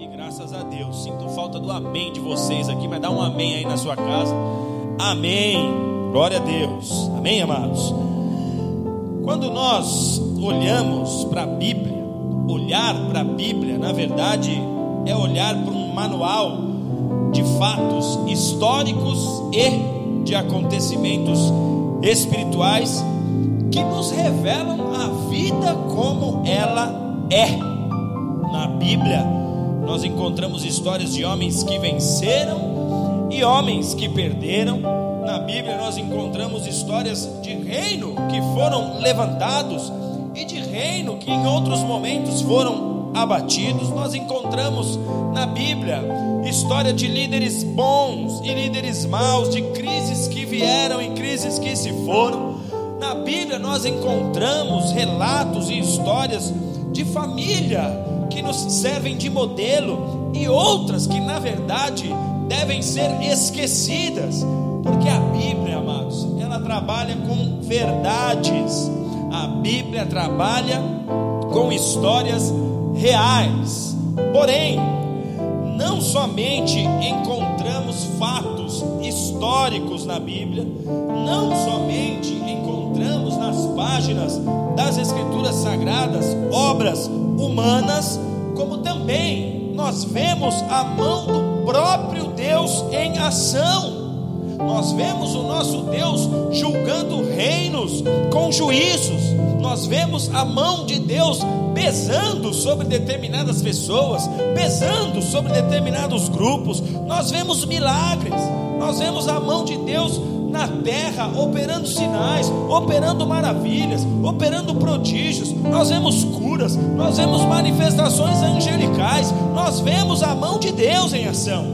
E graças a Deus, sinto falta do amém de vocês aqui, mas dá um amém aí na sua casa. Amém. Glória a Deus. Amém, amados. Quando nós olhamos para a Bíblia, olhar para a Bíblia, na verdade, é olhar para um manual de fatos históricos e de acontecimentos espirituais que nos revelam a vida como ela é. Na Bíblia, nós encontramos histórias de homens que venceram e homens que perderam. Na Bíblia, nós encontramos histórias de reino que foram levantados e de reino que em outros momentos foram abatidos. Nós encontramos na Bíblia história de líderes bons e líderes maus, de crises que vieram e crises que se foram. Na Bíblia nós encontramos relatos e histórias de família que nos servem de modelo e outras que na verdade devem ser esquecidas, porque a Bíblia, amados, ela trabalha com verdades. A Bíblia trabalha com histórias reais. Porém, não somente encontramos fatos históricos na Bíblia, não somente encontramos nas páginas das Escrituras Sagradas obras humanas, também nós vemos a mão do próprio Deus em ação. Nós vemos o nosso Deus julgando reinos com juízos. Nós vemos a mão de Deus pesando sobre determinadas pessoas, pesando sobre determinados grupos. Nós vemos milagres. Nós vemos a mão de Deus na terra, operando sinais, operando maravilhas, operando prodígios. Nós vemos curas, nós vemos manifestações angelicais, nós vemos a mão de Deus em ação.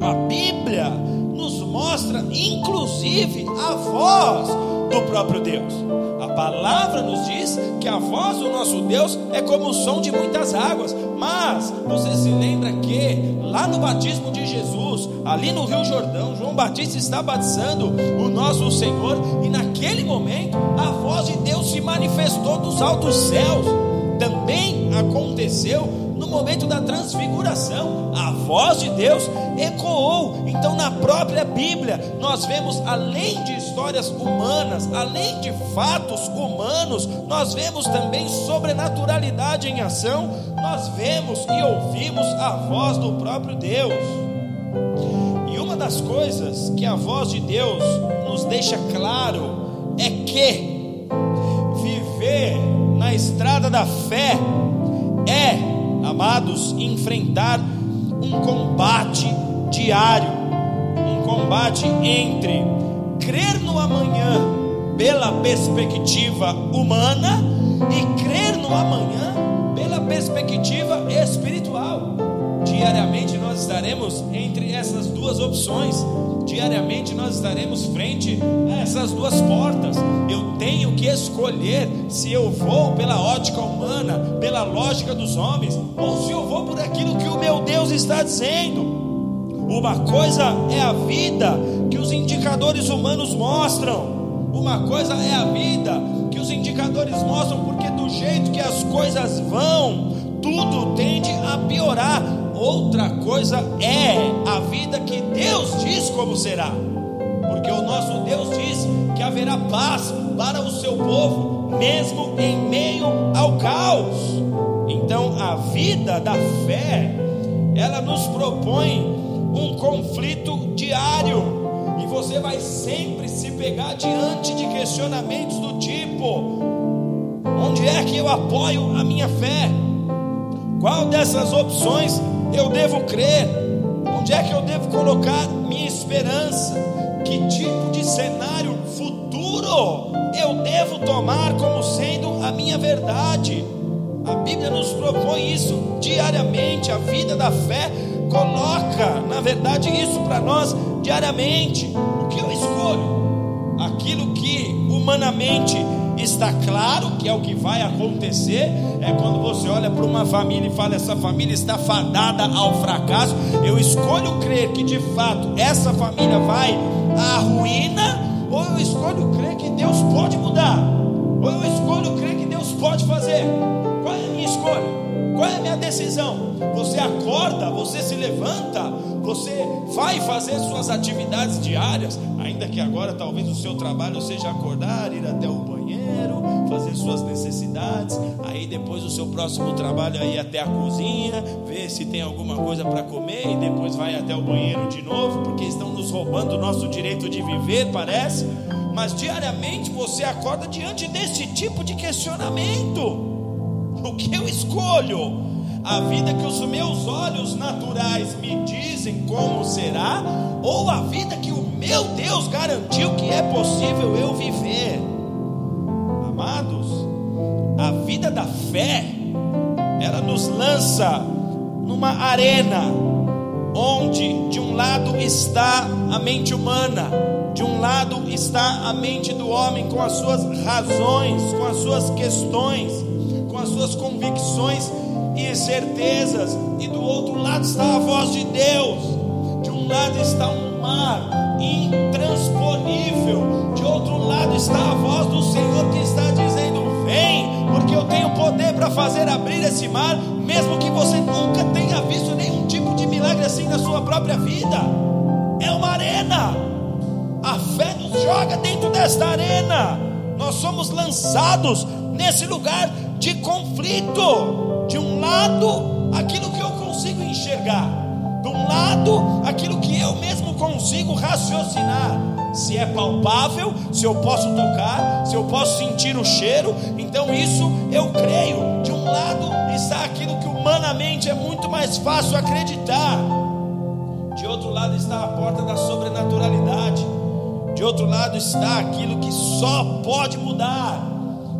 A Bíblia nos mostra, inclusive, a voz do próprio Deus. A palavra nos diz que a voz do nosso Deus é como o som de muitas águas. Mas você se lembra que lá no batismo de Jesus, ali no Rio Jordão, João Batista está batizando o nosso Senhor e naquele momento a voz de Deus se manifestou dos altos céus. Também aconteceu no momento da transfiguração, a voz de Deus ecoou. Então, na própria Bíblia, nós vemos, além de histórias humanas, além de fatos humanos, nós vemos também sobrenaturalidade em ação, nós vemos e ouvimos a voz do próprio Deus. E uma das coisas que a voz de Deus nos deixa claro é que viver na estrada da fé é amados, enfrentar um combate diário, um combate entre crer no amanhã pela perspectiva humana e crer no amanhã pela perspectiva espiritual. Diariamente nós estaremos entre essas duas opções. Diariamente nós estaremos frente a essas duas portas. Eu tenho que escolher se eu vou pela ótica humana, pela lógica dos homens, ou se eu vou por aquilo que o meu Deus está dizendo. Uma coisa é a vida que os indicadores humanos mostram. Uma coisa é a vida que os indicadores mostram, porque do jeito que as coisas vão, tudo tende a piorar. Outra coisa é a vida que Deus diz como será. Porque o nosso Deus diz que haverá paz para o seu povo, mesmo em meio ao caos. Então, a vida da fé, ela nos propõe um conflito diário. E você vai sempre se pegar diante de questionamentos do tipo: onde é que eu apoio a minha fé? Qual dessas opções eu devo crer? Onde é que eu devo colocar minha esperança? Que tipo de cenário futuro eu devo tomar como sendo a minha verdade? A Bíblia nos propõe isso diariamente. A vida da fé coloca, na verdade, isso para nós diariamente. O que eu escolho? Aquilo que humanamente está claro que é o que vai acontecer. É quando você olha para uma família e fala: essa família está fadada ao fracasso. Eu escolho crer que de fato essa família vai à ruína, ou eu escolho crer que Deus pode mudar, ou eu escolho crer que Deus pode fazer. Qual é a minha escolha? Qual é a minha decisão? Você acorda, você se levanta, você vai fazer suas atividades diárias, ainda que agora talvez o seu trabalho seja acordar, ir até o fazer suas necessidades, aí depois o seu próximo trabalho é ir até a cozinha, ver se tem alguma coisa para comer e depois vai até o banheiro de novo, porque estão nos roubando o nosso direito de viver, parece. Mas diariamente você acorda diante desse tipo de questionamento. O que eu escolho? A vida que os meus olhos naturais me dizem como será, ou a vida que o meu Deus garantiu que é possível eu viver? Amados, a vida da fé, ela nos lança numa arena, onde de um lado está a mente humana, de um lado está a mente do homem com as suas razões, com as suas questões com as suas convicções e certezas, e do outro lado está a voz de Deus. De um lado está um mar intransponível, de outro lado está a voz do Senhor que está dizendo: Vem, porque eu tenho poder para fazer abrir esse mar, mesmo que você nunca tenha visto nenhum tipo de milagre assim na sua própria vida. É uma arena. A fé nos joga dentro desta arena. Nós somos lançados nesse lugar de conflito. De um lado, aquilo que eu consigo enxergar, de um lado, aquilo que eu mesmo consigo raciocinar. Se é palpável, se eu posso tocar, se eu posso sentir o cheiro, então isso eu creio. De um lado está aquilo que humanamente é muito mais fácil acreditar. De outro lado está a porta da sobrenaturalidade. De outro lado está aquilo que só pode mudar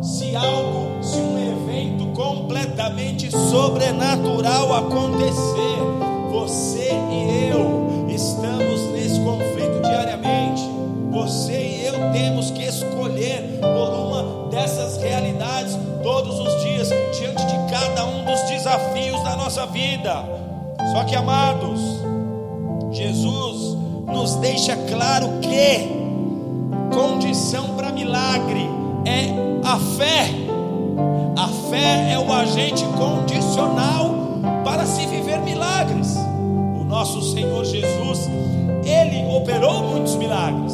se algo, se um evento completamente sobrenatural acontecer, Só que, amados, Jesus nos deixa claro que condição para milagre é a fé. A fé é o agente condicional para se viver milagres. O nosso Senhor Jesus, ele operou muitos milagres.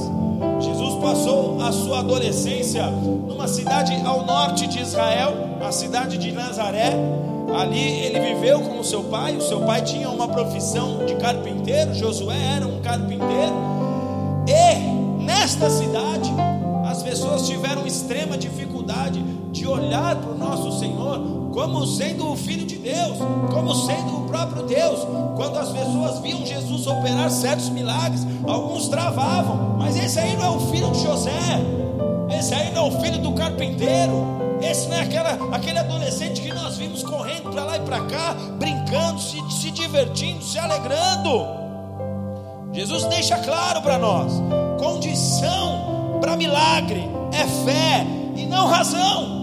Jesus passou a sua adolescência numa cidade ao norte de Israel, a cidade de Nazaré. Ali ele viveu com o seu pai. O seu pai tinha uma profissão de carpinteiro, Josué era um carpinteiro. E nesta cidade, as pessoas tiveram extrema dificuldade de olhar para o nosso Senhor como sendo o Filho de Deus, como sendo o próprio Deus. Quando as pessoas viam Jesus operar certos milagres, alguns travavam, mas esse aí não é o filho de José, esse aí não é o filho do carpinteiro, esse não é aquela, aquele adolescente correndo para lá e para cá, brincando, se, se divertindo, se alegrando. Jesus deixa claro para nós: condição para milagre é fé e não razão.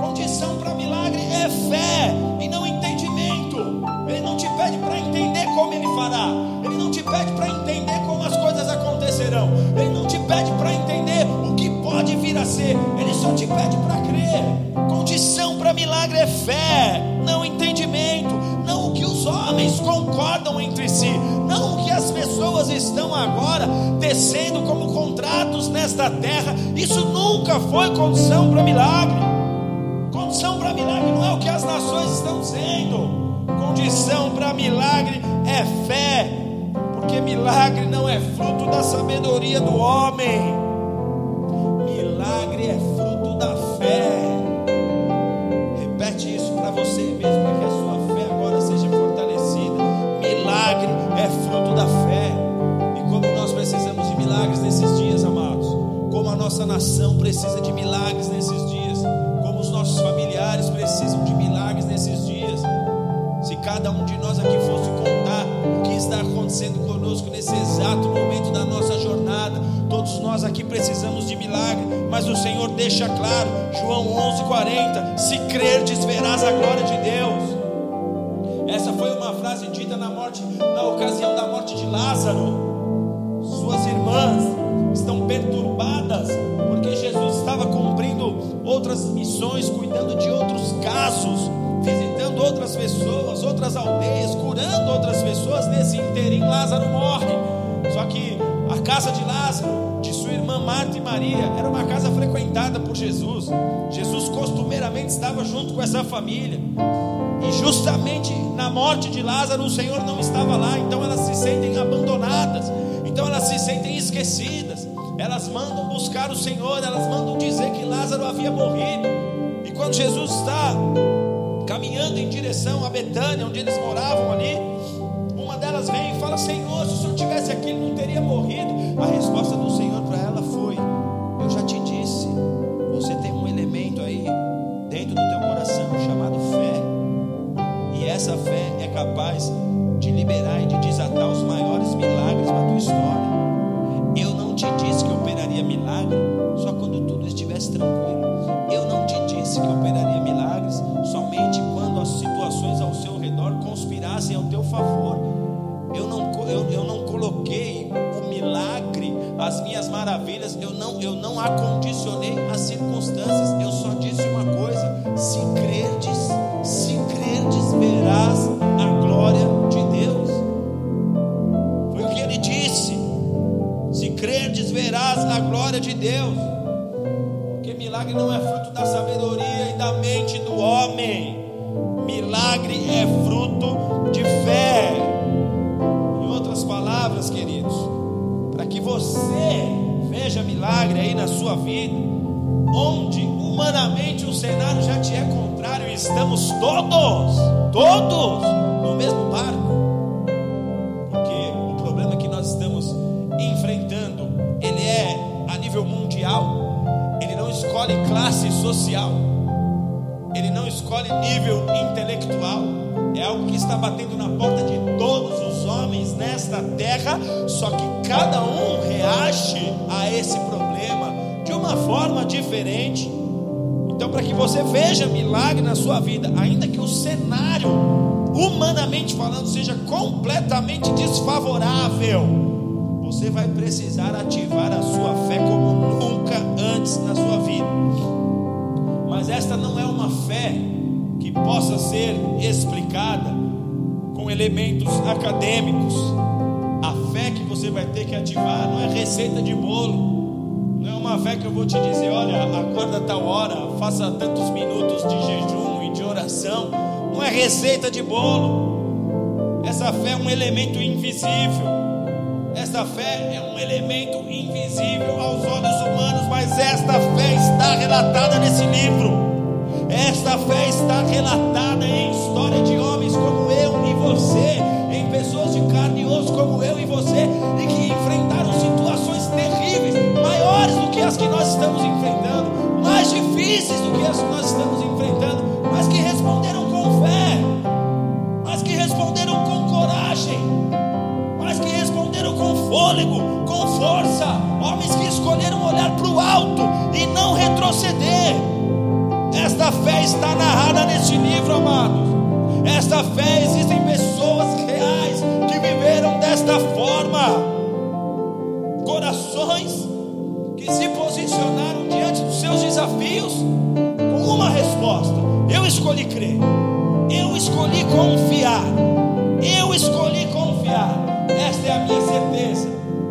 Condição para milagre é fé e não entendimento. Ele não te pede para entender como ele fará. Ele não te pede para entender como as coisas acontecerão. Ele não te pede para entender o que pode vir a ser. Ele só te pede para crer. Condição para milagre é fé, não entendimento, não o que os homens concordam entre si, não o que as pessoas estão agora tecendo como contratos nesta terra. Isso nunca foi condição para milagre. Condição para milagre não é o que as nações estão sendo. Condição para milagre é fé, porque milagre não é fruto da sabedoria do homem. Milagre é fruto da fé. Nação precisa de milagres nesses dias, como os nossos familiares precisam de milagres nesses dias. Se cada um de nós aqui fosse contar o que está acontecendo conosco nesse exato momento da nossa jornada, todos nós aqui precisamos de milagre, mas o Senhor deixa claro, João 11:40, se crerdes verás a glória de Deus. Essa foi uma frase dita na morte, na ocasião da morte de Lázaro. Suas irmãs estão perturbadas outras missões, cuidando de outros casos. visitando outras pessoas, outras aldeias, curando outras pessoas. Nesse interim, Lázaro morre. Só que a casa de Lázaro, de sua irmã Marta e Maria, era uma casa frequentada por Jesus. Jesus costumeiramente estava junto com essa família. E justamente na morte de Lázaro, o Senhor não estava lá, então elas se sentem abandonadas, então elas se sentem esquecidas. Elas mandam buscar o Senhor, elas mandam dizer que Lázaro havia morrido. E quando Jesus está caminhando em direção a Betânia, onde eles moravam ali, uma delas vem e fala: Senhor, se o Senhor tivesse aqui, ele não teria morrido. A resposta do Senhor para ela foi: Eu já te disse, você tem um elemento aí dentro do teu coração chamado fé. E essa fé é capaz maravilhas, eu não, eu não acondicionei as circunstâncias. Eu só disse uma coisa: milagre na sua vida, ainda que o cenário, humanamente falando, seja completamente desfavorável, você vai precisar ativar a sua fé como nunca antes na sua vida. Mas esta não é uma fé que possa ser explicada com elementos acadêmicos. A fé que você vai ter que ativar não é receita de bolo. Não é uma fé que eu vou te dizer, olha, acorda tal hora, faça tantos minutos de jejum e de oração. Não é receita de bolo. Essa fé é um elemento invisível. Esta fé é um elemento invisível aos olhos humanos, mas esta fé está relatada nesse livro. Esta fé está relatada em história de homens como eu e você, em pessoas de carne e osso como eu e você, e que as que nós estamos enfrentando, mais difíceis do que as que nós estamos enfrentando, mas que responderam com fé, mas que responderam com coragem, mas que responderam com fôlego, com força, homens que escolheram olhar para o alto e não retroceder. Esta fé está narrada neste livro, amados. Esta fé existem pessoas reais que viveram desta forma. Corações desafios com uma resposta: Eu escolhi crer. Eu escolhi confiar. Eu escolhi confiar. Esta é a minha certeza.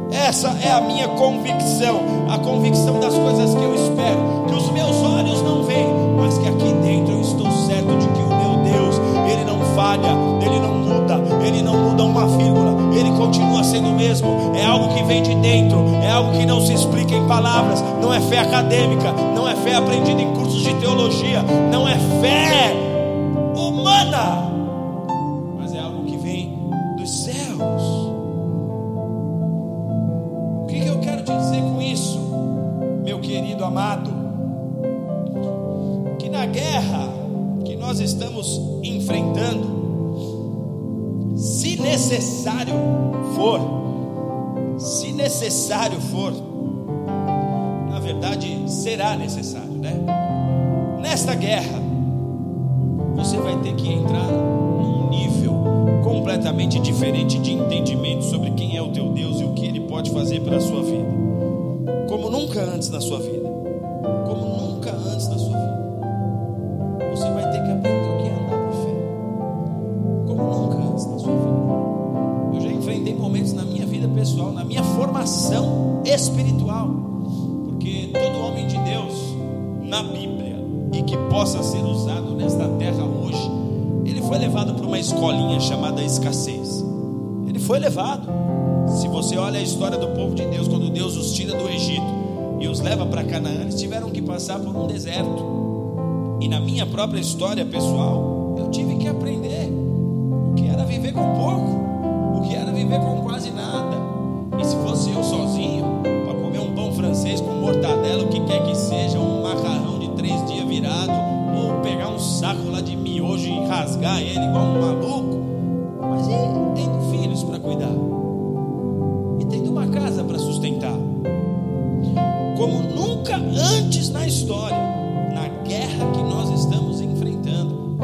Essa é a minha convicção, a convicção das coisas que eu espero, que os meus olhos não veem, mas que aqui dentro eu estou certo de que o meu Deus, ele não falha, ele não ele não muda uma vírgula, ele continua sendo o mesmo. É algo que vem de dentro, é algo que não se explica em palavras, não é fé acadêmica, não é fé aprendida em cursos de teologia, não é fé humana, necessário for, na verdade será necessário, né? Nesta guerra, levado. Se você olha a história do povo de Deus, quando Deus os tira do Egito e os leva para Canaã, eles tiveram que passar por um deserto. E na minha própria história pessoal, eu tive que aprender o que era viver com o antes na história, na guerra que nós estamos enfrentando,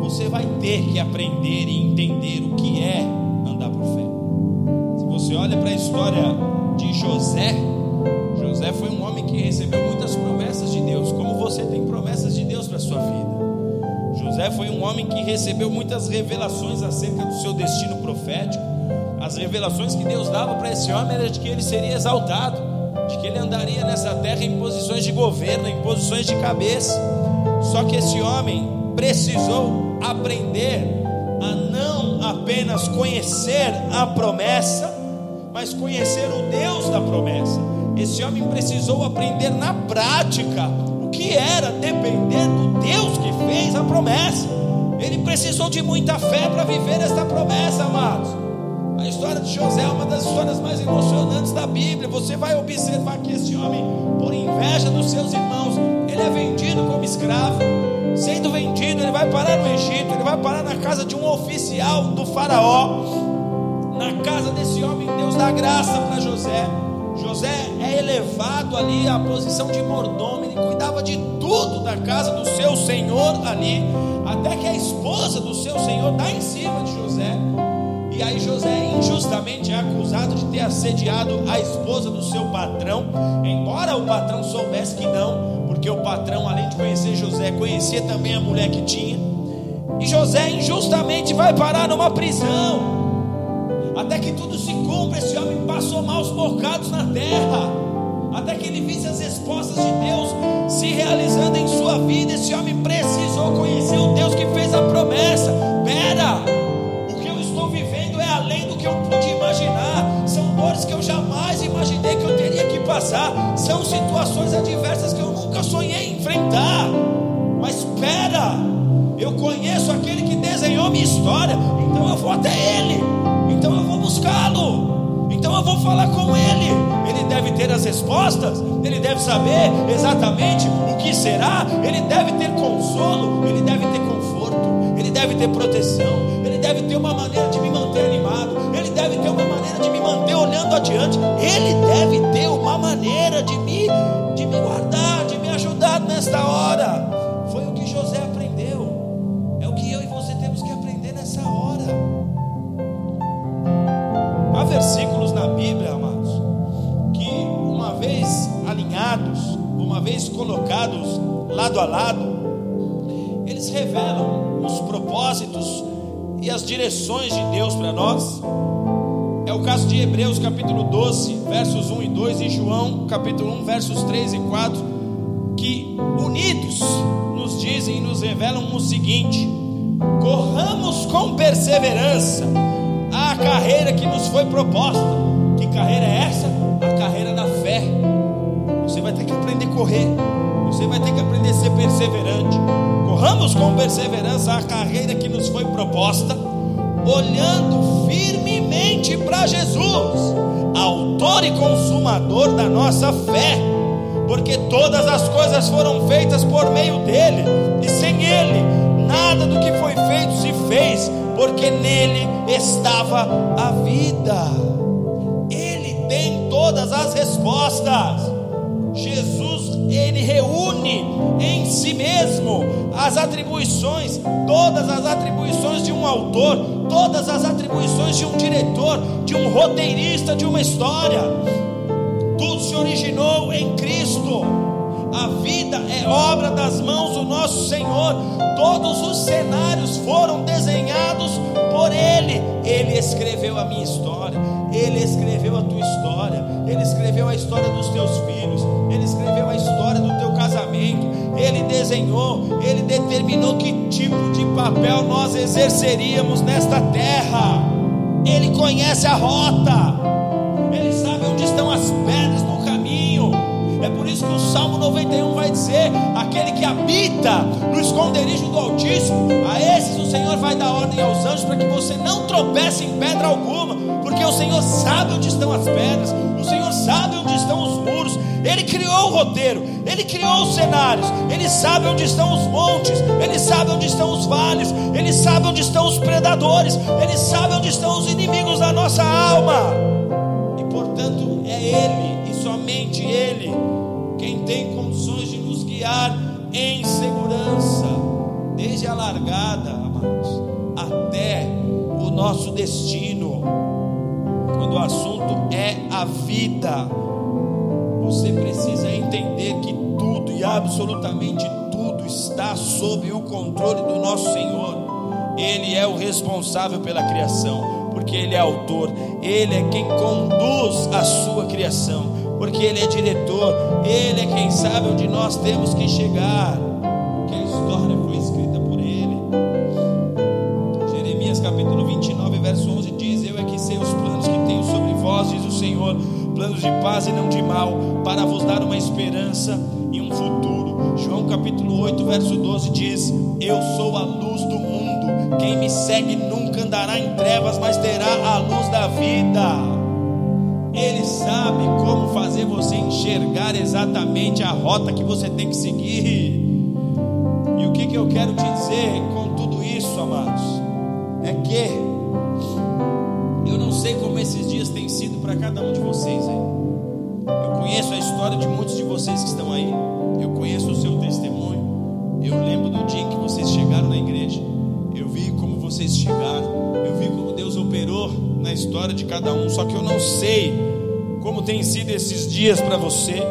você vai ter que aprender e entender o que é andar por fé. Se você olha para a história de José, José foi um homem que recebeu muitas promessas de Deus, como você tem promessas de Deus para sua vida. José foi um homem que recebeu muitas revelações acerca do seu destino profético. As revelações que Deus dava para esse homem era de que ele seria exaltado de que ele andaria nessa terra em posições de governo, em posições de cabeça. Só que esse homem precisou aprender a não apenas conhecer a promessa, mas conhecer o Deus da promessa. Esse homem precisou aprender na prática o que era depender do Deus que fez a promessa. Ele precisou de muita fé para viver esta promessa, amados. A história de José é uma das histórias mais emocionantes da Bíblia. Você vai observar que esse homem, por inveja dos seus irmãos, ele é vendido como escravo. Sendo vendido, ele vai parar no Egito, ele vai parar na casa de um oficial do Faraó. Na casa desse homem, Deus dá graça para José. José é elevado ali à posição de mordomo, ele cuidava de tudo da casa do seu senhor ali, até que a esposa do seu senhor dá em cima de José. E aí José injustamente é acusado de ter assediado a esposa do seu patrão, embora o patrão soubesse que não, porque o patrão, além de conhecer José, conhecia também a mulher que tinha. E José injustamente vai parar numa prisão. Até que tudo se cumpra, esse homem passou maus bocados na terra. Até que ele visse as respostas de Deus se realizando em sua vida. Esse homem precisou conhecer o Deus que fez situações adversas que eu nunca sonhei enfrentar. Mas espera, eu conheço aquele que desenhou minha história, então eu vou até ele, então eu vou buscá-lo, então eu vou falar com ele. Ele deve ter as respostas, ele deve saber exatamente o que será, ele deve ter consolo, ele deve ter conforto, ele deve ter proteção, ele deve ter uma maneira de me manter animado, ele deve ter uma maneira de me manter olhando adiante, Ele deve ter uma maneira nesta hora. Foi o que José aprendeu, é o que eu e você temos que aprender nessa hora. Há versículos na Bíblia, amados, que uma vez alinhados, uma vez colocados lado a lado, eles revelam os propósitos e as direções de Deus para nós. É o caso de Hebreus capítulo 12, versos 1 e 2 e João capítulo 1, versos 3 e 4, revelam o seguinte: corramos com perseverança a carreira que nos foi proposta. Que carreira é essa? A carreira da fé. Você vai ter que aprender a correr. Você vai ter que aprender a ser perseverante. Corramos com perseverança a carreira que nos foi proposta, olhando firmemente para Jesus, autor e consumador da nossa fé, porque todas as coisas foram feitas por meio dele, e sem ele, nada do que foi feito se fez, porque nele estava a vida. Ele tem todas as respostas. Jesus, ele reúne em si mesmo as atribuições, todas as atribuições de um autor, todas as atribuições de um diretor, de um roteirista de uma história. Se originou em Cristo. A vida é obra das mãos do nosso Senhor. Todos os cenários foram desenhados por Ele. Ele escreveu a minha história, Ele escreveu a tua história, Ele escreveu a história dos teus filhos, Ele escreveu a história do teu casamento, Ele desenhou, Ele determinou que tipo de papel nós exerceríamos nesta terra. Ele conhece a rota, que o Salmo 91 vai dizer: aquele que habita no esconderijo do Altíssimo, a esses o Senhor vai dar ordem aos anjos para que você não tropece em pedra alguma, porque o Senhor sabe onde estão as pedras, o Senhor sabe onde estão os muros, Ele criou o roteiro, Ele criou os cenários, Ele sabe onde estão os montes, Ele sabe onde estão os vales, Ele sabe onde estão os predadores, Ele sabe onde estão os inimigos da nossa alma, e portanto é Ele somente Ele quem tem condições de nos guiar em segurança, desde a largada, amados, até o nosso destino. Quando o assunto é a vida, você precisa entender que tudo e absolutamente tudo está sob o controle do nosso Senhor. Ele é o responsável pela criação, porque Ele é autor, Ele é quem conduz a sua criação porque Ele é diretor, Ele é quem sabe onde nós temos que chegar, porque a história foi escrita por Ele. Jeremias capítulo 29, verso 11 diz: Eu é que sei os planos que tenho sobre vós, diz o Senhor, planos de paz e não de mal, para vos dar uma esperança e um futuro. João capítulo 8, verso 12 diz: Eu sou a luz do mundo, quem me segue nunca andará em trevas, mas terá a luz da vida. Ele sabe como fazer você enxergar exatamente a rota que você tem que seguir. E o que, que eu quero te dizer com tudo isso, amados? É que eu não sei como esses dias têm sido para cada um de vocês aí. Eu conheço a história de muitos de vocês que estão aí. Eu conheço o seu testemunho. Eu lembro do dia em que vocês chegaram na igreja. Eu vi como vocês chegaram. Na história de cada um, só que eu não sei como tem sido esses dias para você.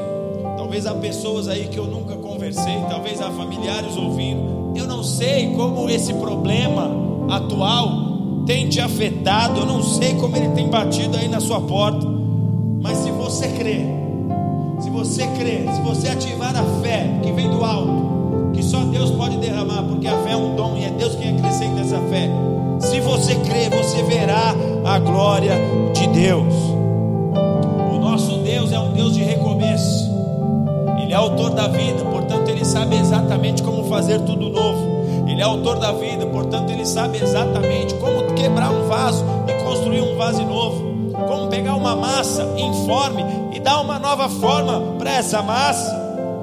Talvez há pessoas aí que eu nunca conversei, talvez há familiares ouvindo. Eu não sei como esse problema atual tem te afetado, eu não sei como ele tem batido aí na sua porta. Mas se você crer, se você crer, se você ativar a fé que vem do alto, que só Deus pode derramar, porque a fé é um dom e é Deus quem acrescenta essa fé. Se você crer, você verá a glória de Deus. O nosso Deus é um Deus de recomeço. Ele é autor da vida, portanto, ele sabe exatamente como fazer tudo novo. Ele é autor da vida, portanto, ele sabe exatamente como quebrar um vaso e construir um vaso novo. Como pegar uma massa informe e dar uma nova forma para essa massa.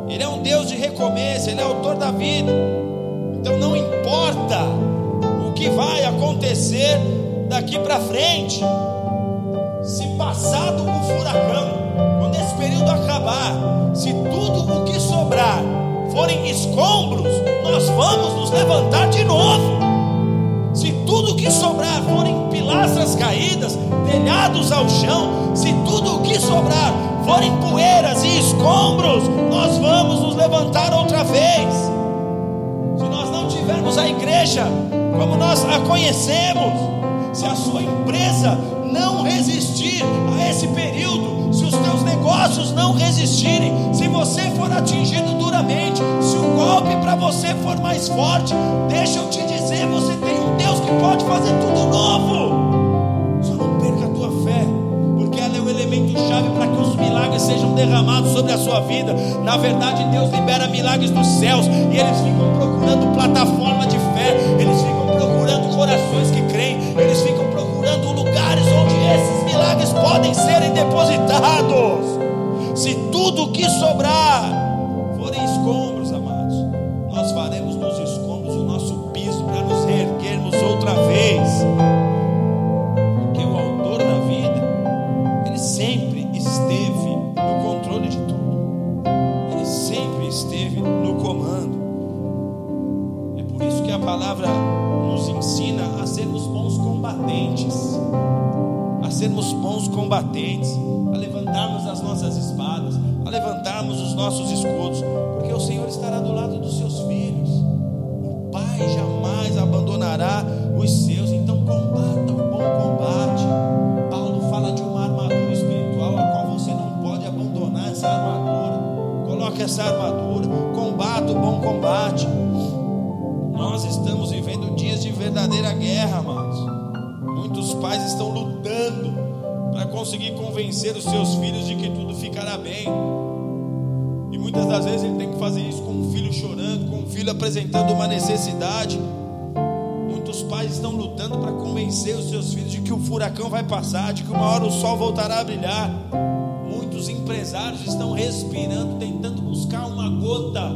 Ele é um Deus de recomeço, ele é autor da vida. Então não importa o que vai acontecer daqui para frente, se passado o furacão, quando esse período acabar, se tudo o que sobrar forem escombros, nós vamos nos levantar de novo. Se tudo o que sobrar forem pilastras caídas, telhados ao chão, se tudo o que sobrar forem poeiras e escombros, nós vamos nos levantar outra vez. Se nós não tivermos a igreja como nós a conhecemos, se a sua empresa não resistir a esse período, se os teus negócios não resistirem, se você for atingido duramente, se o golpe para você for mais forte, deixa eu te dizer, você tem um Deus que pode fazer tudo novo. Só não perca a tua fé, porque ela é o elemento chave para que os milagres sejam derramados sobre a sua vida. Na verdade, Deus libera milagres dos céus e eles ficam procurando plataforma de fé, eles ficam procurando corações que milagres podem serem depositados. Se tudo que sobrar combatentes, a levantarmos as nossas espadas, a levantarmos os nossos escudos, convencer os seus filhos de que tudo ficará bem. E muitas das vezes ele tem que fazer isso com um filho chorando, com um filho apresentando uma necessidade. Muitos pais estão lutando para convencer os seus filhos de que o furacão vai passar, de que uma hora o sol voltará a brilhar. Muitos empresários estão respirando, tentando buscar uma gota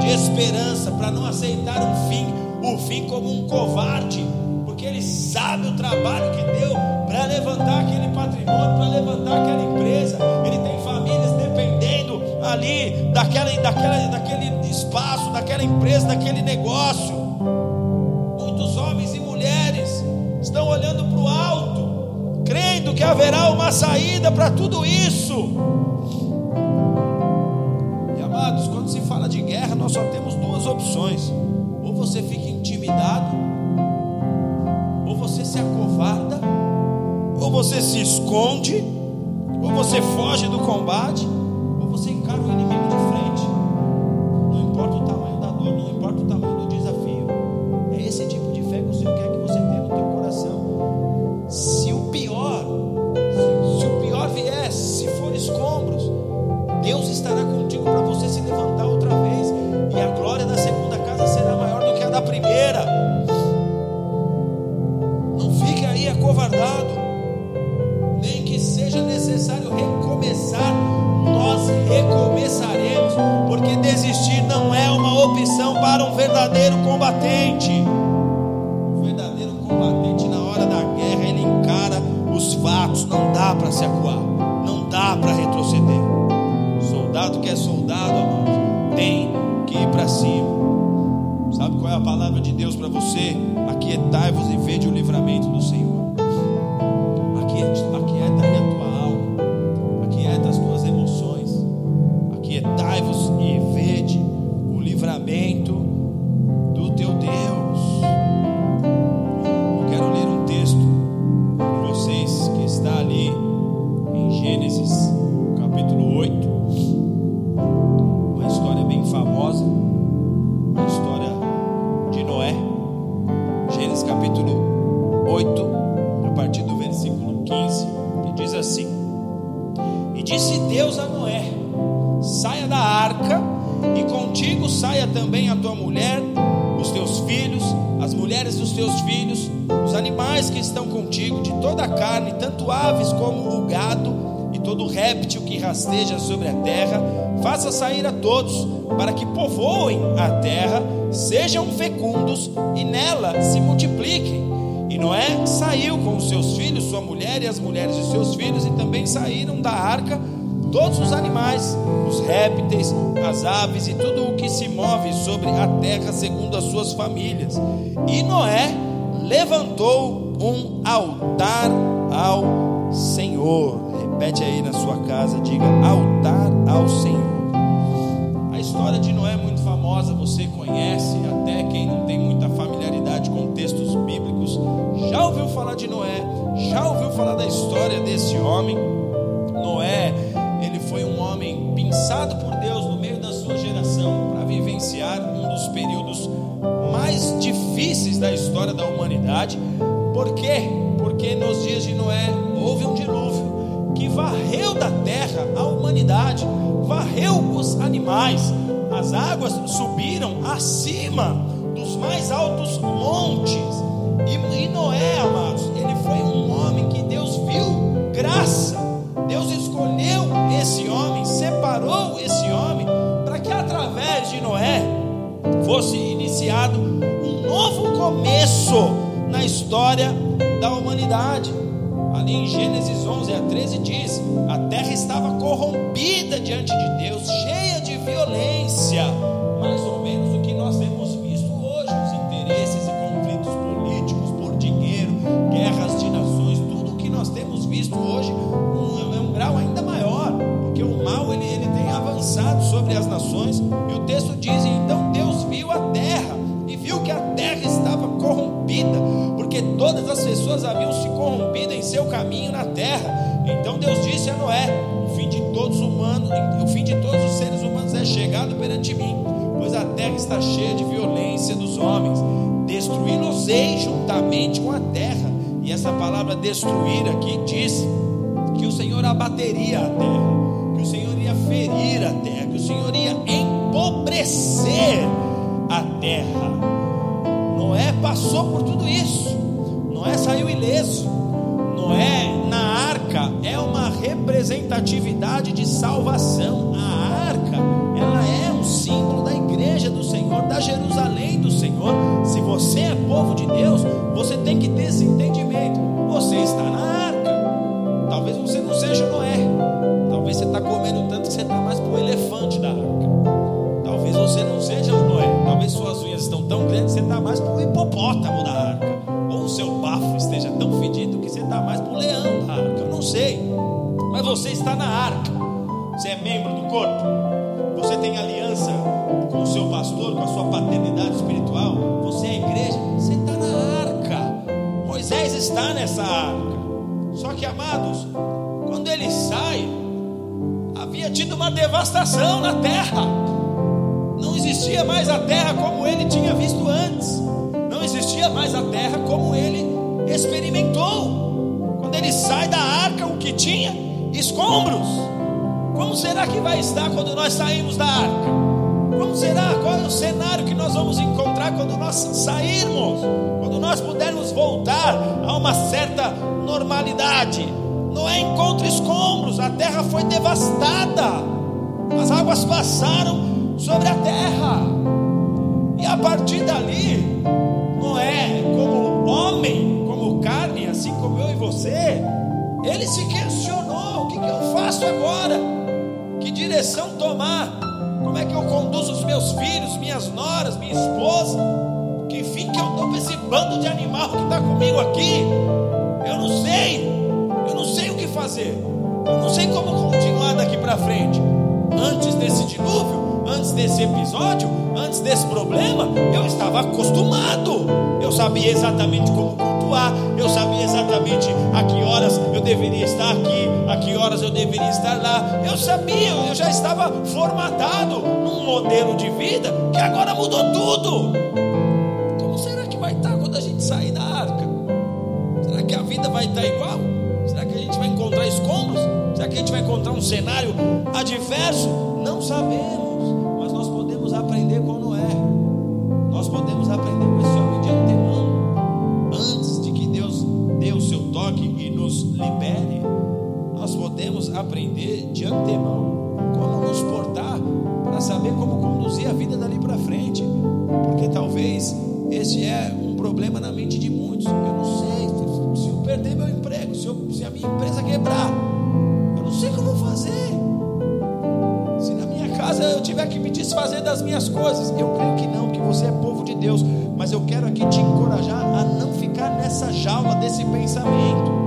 de esperança para não aceitar um fim, o fim como um covarde, porque ele sabe o trabalho que deu para levantar aquele patrimônio, para levantar aquela empresa. Ele tem famílias dependendo ali daquela, daquela, daquele espaço, daquela empresa, daquele negócio. Muitos homens e mulheres estão olhando para o alto, crendo que haverá uma saída para tudo isso. E amados, quando se fala de guerra, nós só temos duas opções: ou você fica intimidado, você se esconde, ou você foge do combate, ou você encara o inimigo terra, faça sair a todos, para que povoem a terra, sejam fecundos e nela se multipliquem. E Noé saiu com os seus filhos, sua mulher e as mulheres de seus filhos, e também saíram da arca todos os animais, os répteis, as aves e tudo o que se move sobre a terra segundo as suas famílias. E Noé levantou um altar ao Senhor. Repete aí na sua casa, diga altar ao Senhor. A história de Noé é muito famosa, você conhece, até quem não tem muita familiaridade com textos bíblicos, já ouviu falar de Noé, já ouviu falar da história desse homem. Noé, ele foi um homem pensado por Deus no meio da sua geração para vivenciar um dos períodos mais difíceis da história da humanidade. Por quê? Porque nos dias de Noé houve um dilúvio varreu da terra a humanidade, varreu os animais. As águas subiram acima dos mais altos montes. E, e Noé, amados, ele foi um homem que Deus viu graça. Deus escolheu esse homem, separou esse homem, para que através de Noé fosse iniciado um novo começo na história da humanidade. Ali em Gênesis 11 a 13 diz: a terra estava corrompida diante de Deus, cheia de violência, mais ou menos o que nós temos visto hoje, os interesses e conflitos políticos por dinheiro, guerras de nações, tudo o que nós temos visto hoje um, é um grau ainda maior, porque o mal ele, ele tem avançado sobre as nações, e o texto diz: então Deus viu a terra e viu que a terra estava corrompida, porque todas as pessoas haviam se corrompido seu caminho na terra. Então Deus disse a Noé: o fim de todos os humanos, o fim de todos os seres humanos é chegado perante mim, pois a terra está cheia de violência dos homens. Destruí-los-ei juntamente com a terra. E essa palavra destruir aqui diz que o Senhor abateria a terra, que o Senhor ia ferir a terra, que o Senhor ia empobrecer a terra. Noé passou por tudo isso. Noé saiu ileso. Saímos da arca? Como será? Qual é o cenário que nós vamos encontrar quando nós sairmos? Quando nós pudermos voltar a uma certa normalidade. Noé encontra escombros, a terra foi devastada, as águas passaram sobre a terra, e a partir dali, Noé, como homem, como carne, assim como eu e você, ele se questionou: o que, que eu faço agora? Que direção tomar? Como é que eu conduzo os meus filhos, minhas noras, minha esposa? Que fim que eu dou para esse bando de animal que está comigo aqui? Eu não sei, eu não sei o que fazer, eu não sei como continuar daqui para frente. Antes desse dilúvio, antes desse episódio, antes desse problema, eu estava acostumado, eu sabia exatamente como cultuar, eu sabia exatamente a que horas eu deveria estar aqui, a que horas eu deveria estar lá, eu sabia, eu já estava formatado num modelo de vida que agora mudou tudo. Como será que vai estar quando a gente sair da arca? Será que a vida vai estar igual? Será que a gente vai encontrar escombros? Será que a gente vai encontrar um cenário adverso? Não sabemos, Podemos aprender com esse homem de antemão. Antes de que Deus dê o seu toque e nos libere, nós podemos aprender de antemão como nos portar para saber como conduzir a vida dali para frente. Porque talvez esse é um problema na mente de muitos. Eu não sei se eu perder meu emprego, se, eu, se a minha tiver que me desfazer das minhas coisas, eu creio que não, que você é povo de Deus. Mas eu quero aqui te encorajar a não ficar nessa jaula desse pensamento,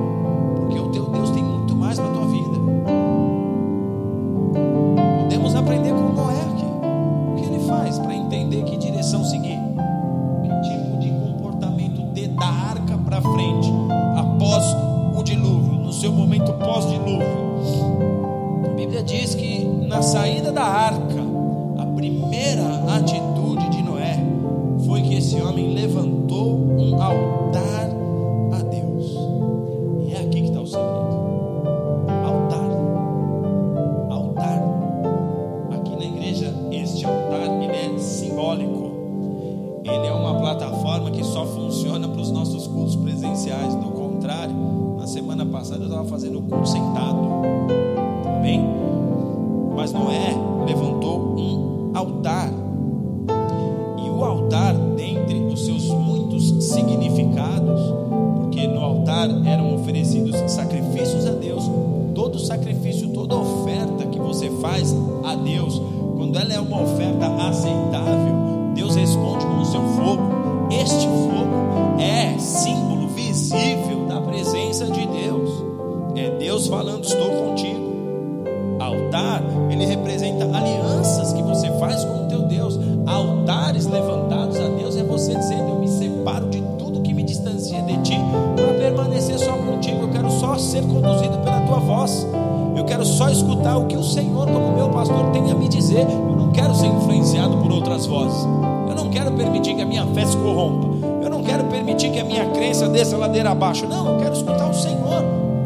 outras vozes. Eu não quero permitir que a minha fé se corrompa. Eu não quero permitir que a minha crença desça ladeira abaixo. Não, eu quero escutar o Senhor.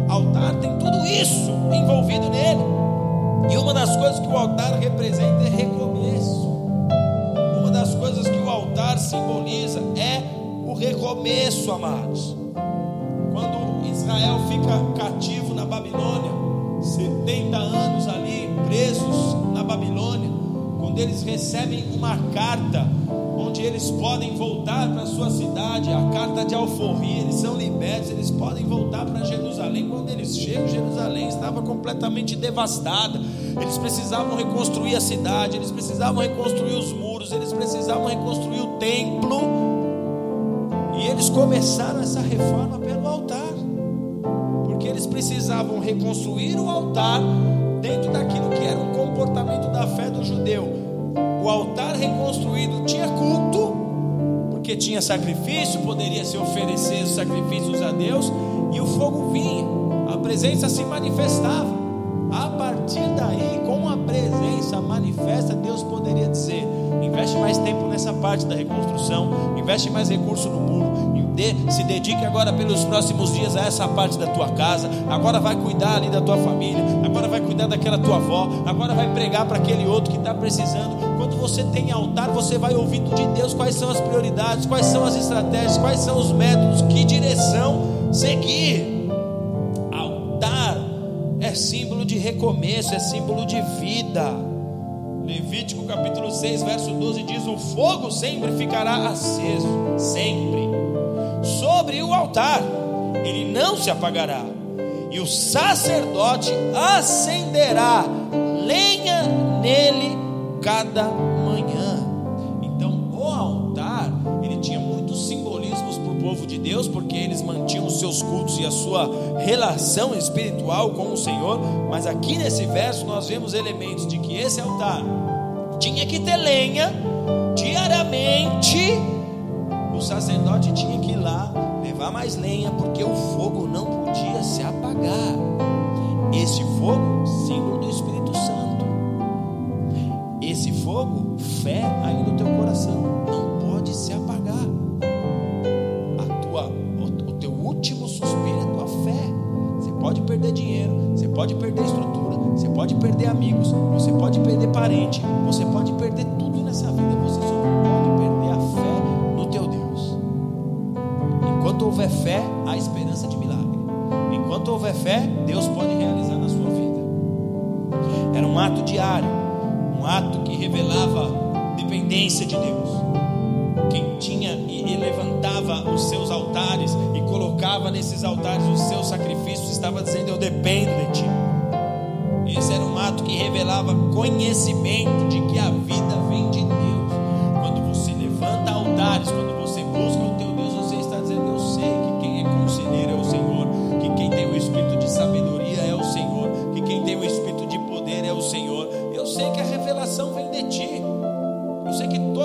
altar tem tudo isso envolvido nele. E uma das coisas que o altar representa é recomeço. Uma das coisas que o altar simboliza é o recomeço, amados. Quando Israel fica cativo na Babilônia, 70 anos ali presos quando eles recebem uma carta onde eles podem voltar para sua cidade, a carta de alforria, eles são libertos, eles podem voltar para Jerusalém. Quando eles chegam, Jerusalém estava completamente devastada. Eles precisavam reconstruir a cidade, eles precisavam reconstruir os muros, eles precisavam reconstruir o templo. E eles começaram essa reforma pelo altar, porque eles precisavam reconstruir o altar dentro daquilo que era o comportamento da fé do judeu o altar reconstruído tinha culto, porque tinha sacrifício, poderia se oferecer sacrifícios a Deus, e o fogo vinha, a presença se manifestava. A partir daí, com a presença manifesta, Deus poderia dizer: investe mais tempo nessa parte da reconstrução, investe mais recurso no muro, se dedique agora pelos próximos dias a essa parte da tua casa. Agora vai cuidar ali da tua família. Agora vai cuidar daquela tua avó. Agora vai pregar para aquele outro que está precisando. Você tem altar, você vai ouvindo de Deus quais são as prioridades, quais são as estratégias, quais são os métodos, que direção seguir. Altar é símbolo de recomeço, é símbolo de vida. Levítico capítulo 6, verso 12 diz: O fogo sempre ficará aceso, sempre sobre o altar, ele não se apagará, e o sacerdote acenderá lenha nele cada seus cultos e a sua relação espiritual com o Senhor, mas aqui nesse verso nós vemos elementos de que esse altar tinha que ter lenha diariamente o sacerdote tinha que ir lá levar mais lenha, porque o fogo não podia se apagar. Esse fogo, símbolo do Espírito Santo. Esse fogo, fé aí no teu coração, pode perder estrutura, você pode perder amigos, você pode perder parente, você pode perder tudo nessa vida, você só pode perder a fé no teu Deus. Enquanto houver fé, há esperança de milagre. Enquanto houver fé,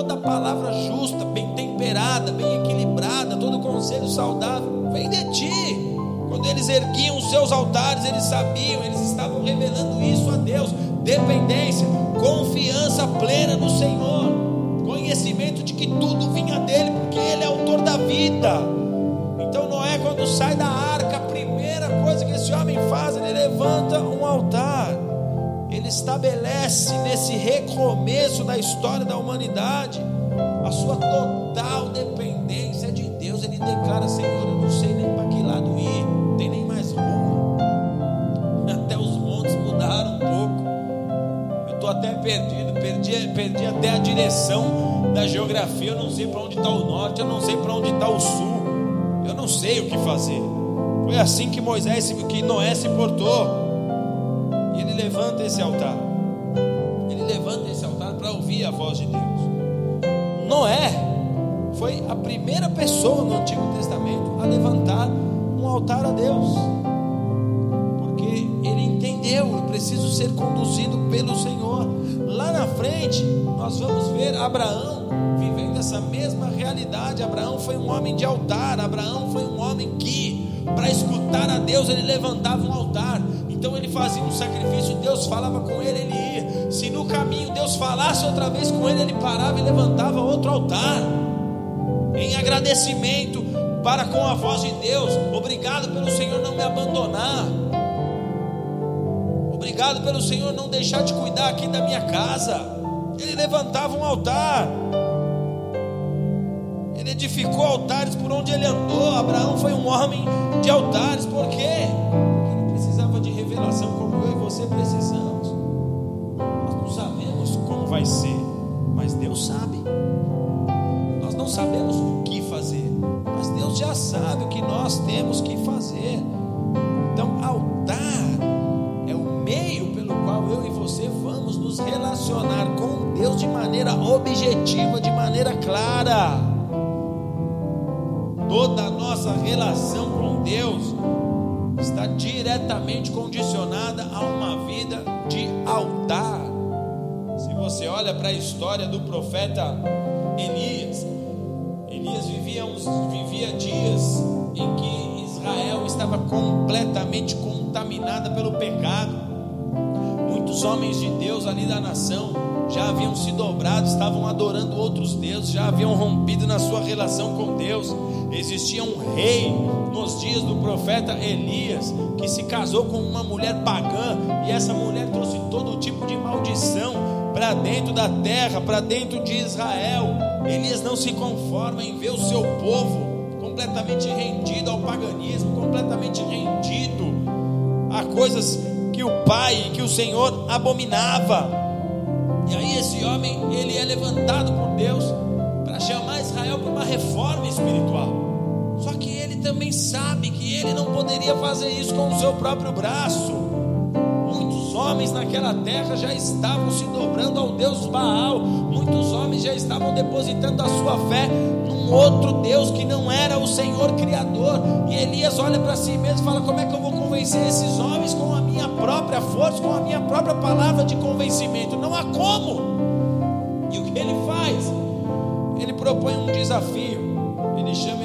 toda palavra justa, bem temperada, bem equilibrada, todo conselho saudável vem de ti. Quando eles erguiam os seus altares, eles sabiam, eles estavam revelando isso a Deus. Dependência, confiança plena no Senhor, conhecimento de que tudo vinha dele, porque Ele é autor da vida. Estabelece nesse recomeço da história da humanidade a sua total dependência de Deus. Ele declara: Senhor, eu não sei nem para que lado ir, não tem nem mais rua. Até os montes mudaram um pouco. Eu estou até perdido, perdi, perdi até a direção da geografia. Eu não sei para onde está o norte, eu não sei para onde está o sul. Eu não sei o que fazer. Foi assim que Moisés, que Noé se portou. Levanta esse altar. Ele levanta esse altar para ouvir a voz de Deus. Noé foi a primeira pessoa no Antigo Testamento a levantar um altar a Deus. Porque ele entendeu, eu preciso ser conduzido pelo Senhor. Lá na frente, nós vamos ver Abraão vivendo essa mesma realidade. Abraão foi um homem de altar, Abraão foi um homem que, para escutar a Deus, ele levantava um altar. Fazia um sacrifício, Deus falava com ele, ele ia. Se no caminho Deus falasse outra vez com ele, ele parava e levantava outro altar. Em agradecimento, para com a voz de Deus. Obrigado pelo Senhor não me abandonar. Obrigado pelo Senhor não deixar de cuidar aqui da minha casa. Ele levantava um altar. Ele edificou altares por onde ele andou. Abraão foi um homem de altares. Por quê? Você precisamos. Nós não sabemos como vai ser, mas Deus sabe. Nós não sabemos o que fazer, mas Deus já sabe o que nós temos que fazer. Então, altar é o meio pelo qual eu e você vamos nos relacionar com Deus de maneira objetiva, de maneira clara. Toda a nossa relação com Deus está diretamente condicionada a uma vida de altar. Se você olha para a história do profeta Elias, Elias vivia, uns, vivia dias em que Israel estava completamente contaminada pelo pecado. Muitos homens de Deus ali da nação já haviam se dobrado, estavam adorando outros deuses, já haviam rompido na sua relação com Deus. Existia um rei nos dias do profeta Elias que se casou com uma mulher pagã e essa mulher trouxe todo tipo de maldição para dentro da terra, para dentro de Israel. Elias não se conforma em ver o seu povo completamente rendido ao paganismo, completamente rendido a coisas que o pai, que o Senhor abominava. E aí esse homem, ele é levantado por Deus para chamar Israel para uma reforma espiritual. Também sabe que ele não poderia fazer isso com o seu próprio braço. Muitos homens naquela terra já estavam se dobrando ao Deus Baal. Muitos homens já estavam depositando a sua fé num outro Deus que não era o Senhor Criador. E Elias olha para si mesmo e fala: Como é que eu vou convencer esses homens com a minha própria força, com a minha própria palavra de convencimento? Não há como. E o que ele faz? Ele propõe um desafio. Ele chama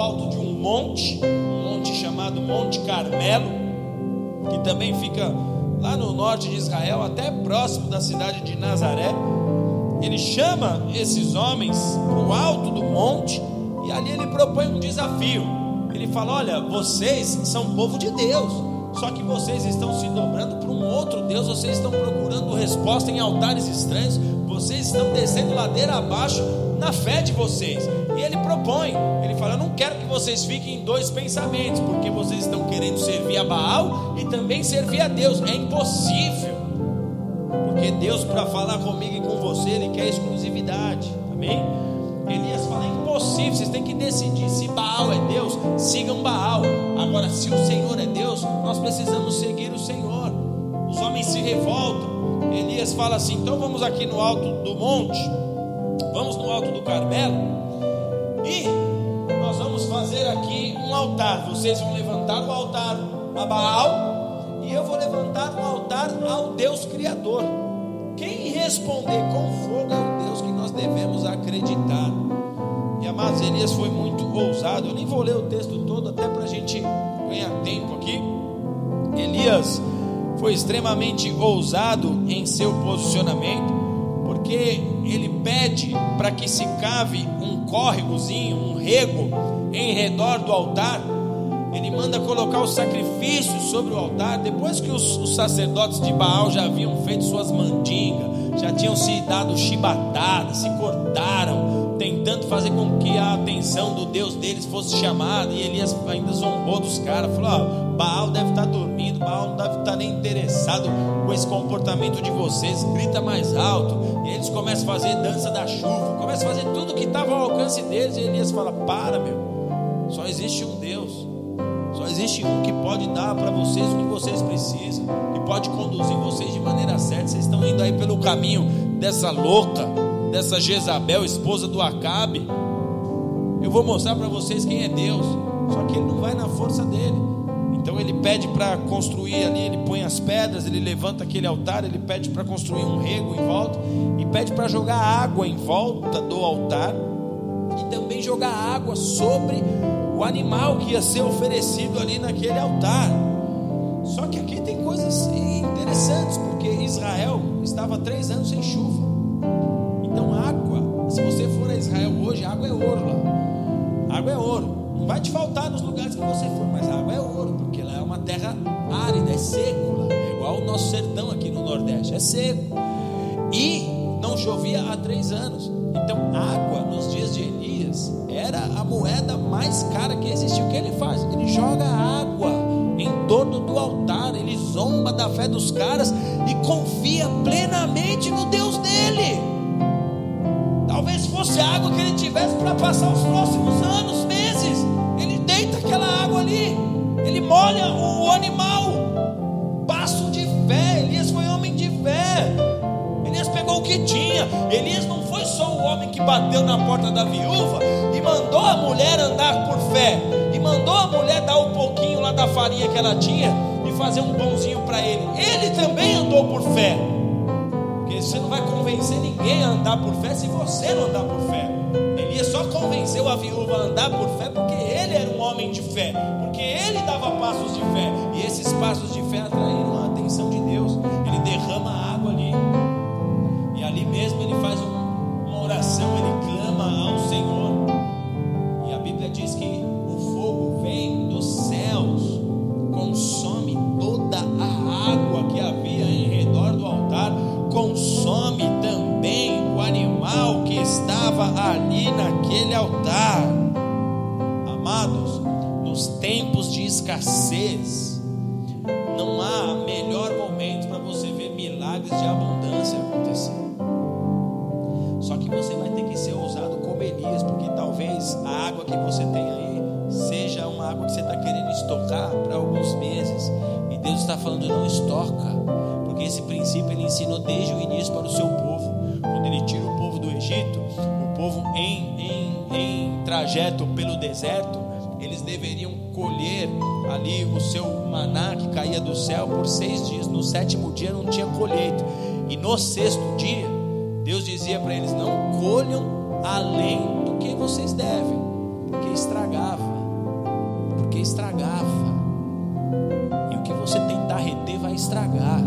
para o alto de um monte, um monte chamado Monte Carmelo, que também fica lá no norte de Israel, até próximo da cidade de Nazaré. Ele chama esses homens para o alto do monte e ali ele propõe um desafio. Ele fala: Olha, vocês são povo de Deus, só que vocês estão se dobrando para um outro Deus, vocês estão procurando resposta em altares estranhos, vocês estão descendo ladeira abaixo na fé de vocês. Ele propõe, ele fala: Eu não quero que vocês fiquem em dois pensamentos, porque vocês estão querendo servir a Baal e também servir a Deus. É impossível, porque Deus, para falar comigo e com você, Ele quer exclusividade, amém? Elias fala: É impossível, vocês têm que decidir. Se Baal é Deus, sigam Baal. Agora, se o Senhor é Deus, nós precisamos seguir o Senhor. Os homens se revoltam. Elias fala assim: Então vamos aqui no alto do monte Vamos no alto do Carmelo altar. Vocês vão levantar o altar a Baal e eu vou levantar um altar ao Deus Criador. Quem responder com fogo é o Deus que nós devemos acreditar. E amados, Elias foi muito ousado. Eu nem vou ler o texto todo, até para a gente ganhar tempo aqui. Elias foi extremamente ousado em seu posicionamento porque ele pede para que se cave um córregozinho, um rego em redor do altar. Ele manda colocar os sacrifícios sobre o altar. Depois que os, os sacerdotes de Baal já haviam feito suas mandingas, já tinham se dado chibatadas, se cortaram, tentando fazer com que a atenção do Deus deles fosse chamada. E Elias ainda zombou dos caras, falou: Baal deve estar dormindo, Baal não estar nem interessado com esse comportamento de vocês. Grita mais alto. E eles começam a fazer dança da chuva, começam a fazer tudo que estava ao alcance deles. E Elias fala: Para, meu, só existe um Deus. Só existe um que pode dar para vocês o que vocês precisam, que pode conduzir vocês de maneira certa. Vocês estão indo aí pelo caminho dessa louca, dessa Jezabel, esposa do Acabe. Eu vou mostrar para vocês quem é Deus. Só que ele não vai na força dele. Então ele pede para construir ali, ele põe as pedras, ele levanta aquele altar, ele pede para construir um rego em volta e pede para jogar água em volta do altar e também jogar água sobre o animal que ia ser oferecido ali naquele altar. Só que aqui tem coisas interessantes, porque Israel estava três anos sem chuva. Então água, se você for a Israel hoje, água é ouro lá. Água é ouro. Não vai te faltar nos lugares que você for, mas água é ouro, terra árida, é seco. É igual o nosso sertão aqui no Nordeste, é seco. E não chovia há três anos. Então, água nos dias de Elias era a moeda mais cara que existiu. O que ele faz? Ele joga água em torno do altar, ele zomba da fé dos caras e confia plenamente no Deus dele. Talvez fosse a água que ele tivesse para passar os próximos anos, ele molha o animal. Passo de fé. Elias foi homem de fé. Elias pegou o que tinha. Elias não foi só o homem que bateu na porta da viúva e mandou a mulher andar por fé. E mandou a mulher dar um pouquinho lá da farinha que ela tinha e fazer um pãozinho para ele. Ele também andou por fé. Porque você não vai convencer ninguém a andar por fé se você não andar por fé. Elias só convenceu a viúva a andar por fé porque ele era um homem de fé, passos de fé, e esses passos de fé atraíram a atenção de Deus. Ele derrama água ali, e ali mesmo ele faz uma oração, ele pelo deserto, eles deveriam colher ali o seu maná que caía do céu por seis dias. No sétimo dia não tinha colheita. E no sexto dia, Deus dizia para eles: Não colham além do que vocês devem, porque estragava. Porque estragava. E o que você tentar reter vai estragar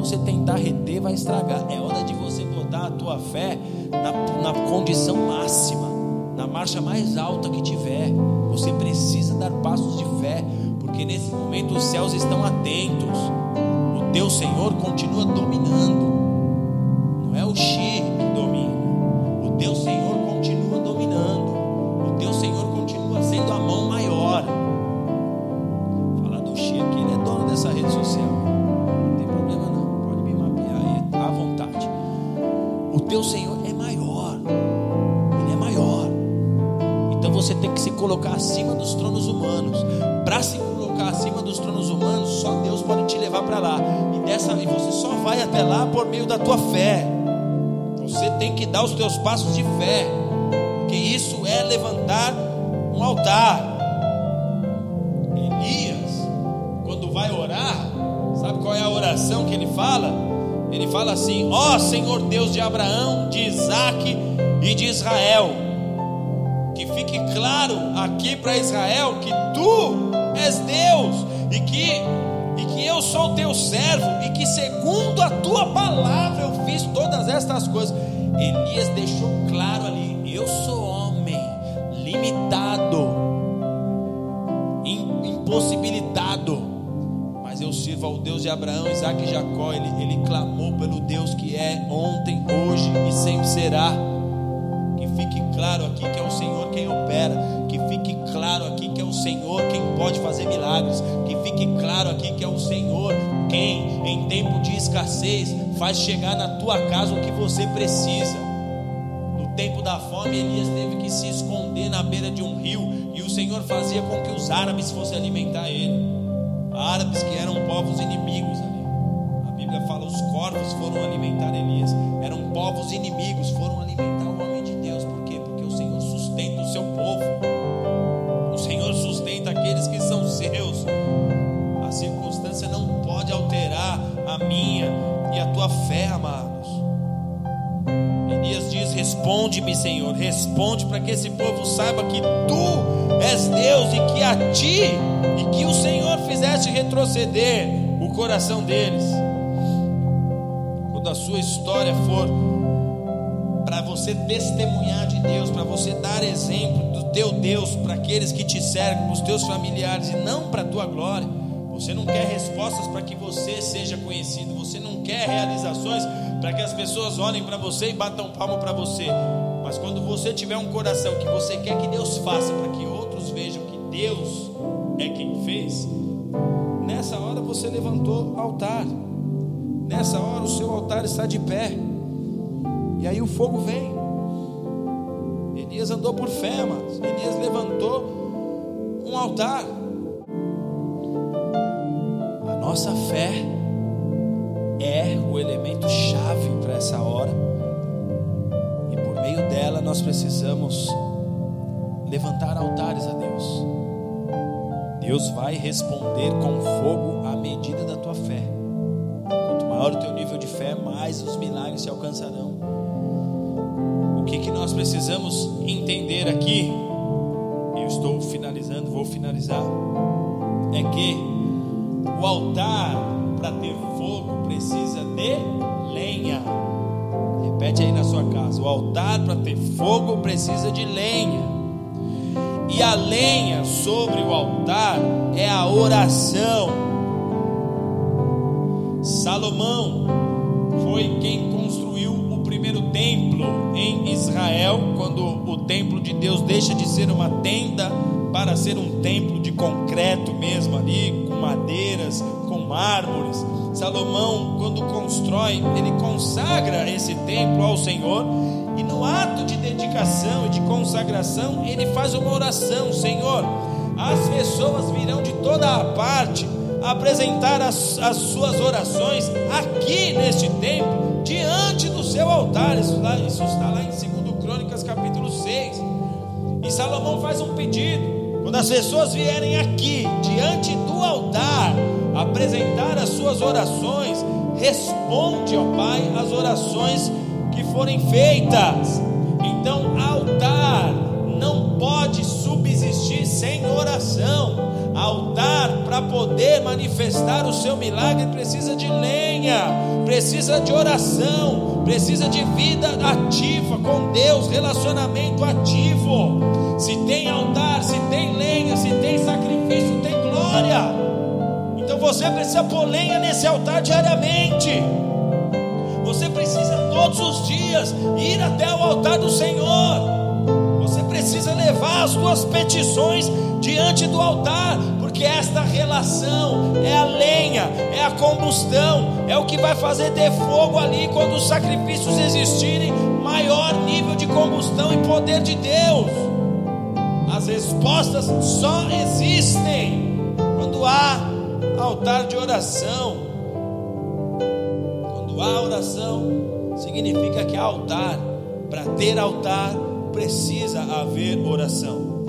você tentar reter vai estragar. É hora de você botar a tua fé na, na condição máxima, na marcha mais alta que tiver. Você precisa dar passos de fé, porque nesse momento os céus estão atentos. O teu Senhor continua dominando. Dar os teus passos de fé. Porque isso é levantar um altar. Elias, quando vai orar, sabe qual é a oração que ele fala? Ele fala assim: Ó oh, Senhor Deus de Abraão, de Isaac e de Israel. Que fique claro aqui para Israel que tu és Deus e que, e que eu sou teu servo e que segundo a tua palavra eu fiz todas estas coisas. Elias deixou claro ali: eu sou homem limitado, impossibilitado mas eu sirvo ao Deus de Abraão, Isaac e Jacó. Ele, ele clamou pelo Deus que é ontem, hoje e sempre será. Que fique claro aqui que é o Senhor quem opera. Que fique claro aqui que é o Senhor quem pode fazer milagres. Que fique claro aqui que é o Senhor quem, em tempo de escassez, faz chegar na tua casa o que você precisa. No tempo da fome, Elias teve que se esconder na beira de um rio. E o Senhor fazia com que os árabes fossem alimentar ele árabes que eram povos inimigos ali. A Bíblia fala: os corvos foram alimentar Elias, eram povos inimigos, foram alimentar fé, amados. Elias diz: Responde-me, Senhor, responde para que esse povo saiba que tu és Deus e que a ti e que o Senhor fizeste retroceder o coração deles. Quando a sua história for para você testemunhar de Deus, para você dar exemplo do teu Deus para aqueles que te cercam, para os teus familiares e não para a tua glória. Você não quer respostas para que você seja conhecido, você não quer realizações para que as pessoas olhem para você e batam palmo para você. Mas quando você tiver um coração que você quer que Deus faça para que outros vejam que Deus é quem fez, nessa hora você levantou altar. Nessa hora o seu altar está de pé. E aí o fogo vem. Elias andou por fé, mas Elias levantou um altar. Nossa fé é o elemento chave para essa hora. E por meio dela nós precisamos levantar altares a Deus. Deus vai responder com fogo à medida da tua fé. Quanto maior o teu nível de fé, mais os milagres se alcançarão. O que, que nós precisamos entender aqui? Eu estou finalizando, vou finalizar. É que o altar para ter fogo precisa de lenha. Repete aí na sua casa: o altar para ter fogo precisa de lenha. E a lenha sobre o altar é a oração. Salomão foi quem construiu o primeiro templo em Israel, quando o templo de Deus deixa de ser uma tenda para ser um templo de concreto mesmo ali, mármores. Salomão, quando constrói, ele consagra esse templo ao Senhor e no ato de dedicação e de consagração, ele faz uma oração: Senhor, as pessoas virão de toda a parte apresentar as, as suas orações aqui neste templo, diante do seu altar. Isso, lá, isso está lá em 2 Crônicas, capítulo 6. E Salomão faz um pedido. Quando as pessoas vierem aqui, diante do altar, apresentar as suas orações, responde, ó Pai, as orações que forem feitas. Então, altar não pode subsistir sem oração. Altar, para poder manifestar o seu milagre, precisa de lenha, precisa de oração, precisa de vida ativa com Deus, relacionamento ativo. Se tem altar, se tem lenha, se tem sacrifício, tem glória. Você precisa pôr lenha nesse altar diariamente. Você precisa todos os dias ir até o altar do Senhor. Você precisa levar as suas petições diante do altar, porque esta relação é a lenha, é a combustão, é o que vai fazer ter fogo ali quando os sacrifícios existirem, maior nível de combustão e poder de Deus. As respostas só existem quando há altar de oração. Quando há oração, significa que há altar. Para ter altar, precisa haver oração.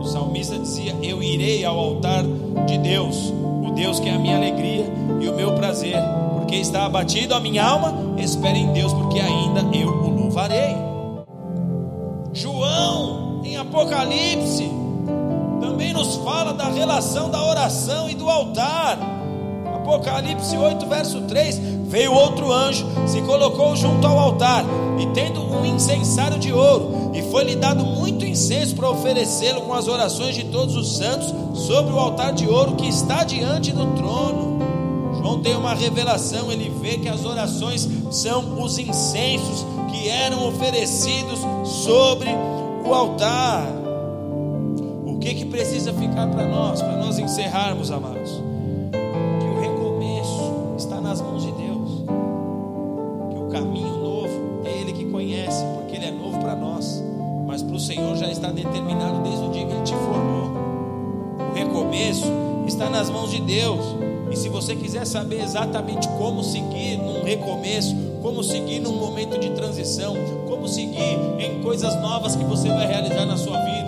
O salmista dizia: Eu irei ao altar de Deus, o Deus que é a minha alegria e o meu prazer, porque está abatido a minha alma. Espere em Deus, porque ainda eu o louvarei. João, em Apocalipse, também nos fala da relação da oração e do altar. Apocalipse 8, verso 3: Veio outro anjo, se colocou junto ao altar, e tendo um incensário de ouro, e foi-lhe dado muito incenso para oferecê-lo com as orações de todos os santos sobre o altar de ouro que está diante do trono. João tem uma revelação, ele vê que as orações são os incensos que eram oferecidos sobre o altar. Que que precisa ficar para nós, para nós encerrarmos, amados? Que o recomeço está nas mãos de Deus. Que o caminho novo é Ele que conhece, porque Ele é novo para nós. Mas para o Senhor já está determinado desde o dia que Ele te formou. O recomeço está nas mãos de Deus. E se você quiser saber exatamente como seguir num recomeço, como seguir num momento de transição, como seguir em coisas novas que você vai realizar na sua vida,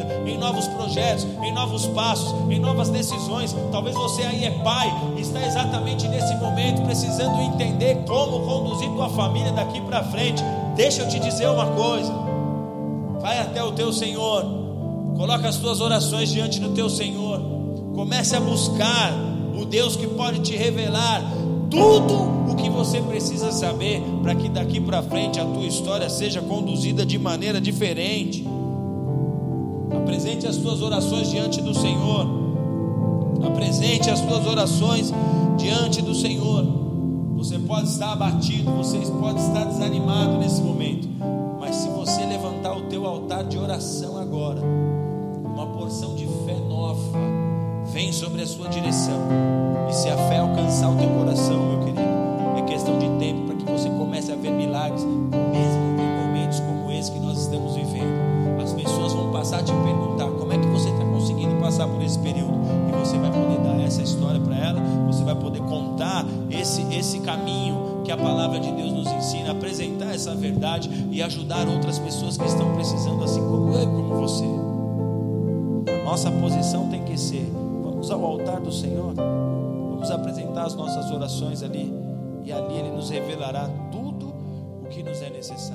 novos projetos, em novos passos, em novas decisões. Talvez você aí é pai está exatamente nesse momento precisando entender como conduzir tua família daqui para frente. Deixa eu te dizer uma coisa. Vai até o teu Senhor. Coloca as tuas orações diante do teu Senhor. Comece a buscar o Deus que pode te revelar tudo o que você precisa saber para que daqui para frente a tua história seja conduzida de maneira diferente. Apresente as tuas orações diante do Senhor. Apresente as tuas orações diante do Senhor. Você pode estar abatido, você pode estar desanimado nesse momento, mas se você levantar o teu altar de oração agora, uma porção de fé nova vem sobre a sua direção. E se a fé alcançar o teu coração, meu querido, é questão de tempo para que você comece a ver milagres, passar a te perguntar como é que você está conseguindo passar por esse período, e você vai poder dar essa história para ela, você vai poder contar esse, esse caminho que a palavra de Deus nos ensina, apresentar essa verdade e ajudar outras pessoas que estão precisando, assim como eu, como você. Nossa posição tem que ser: vamos ao altar do Senhor, vamos apresentar as nossas orações ali, e ali Ele nos revelará tudo o que nos é necessário.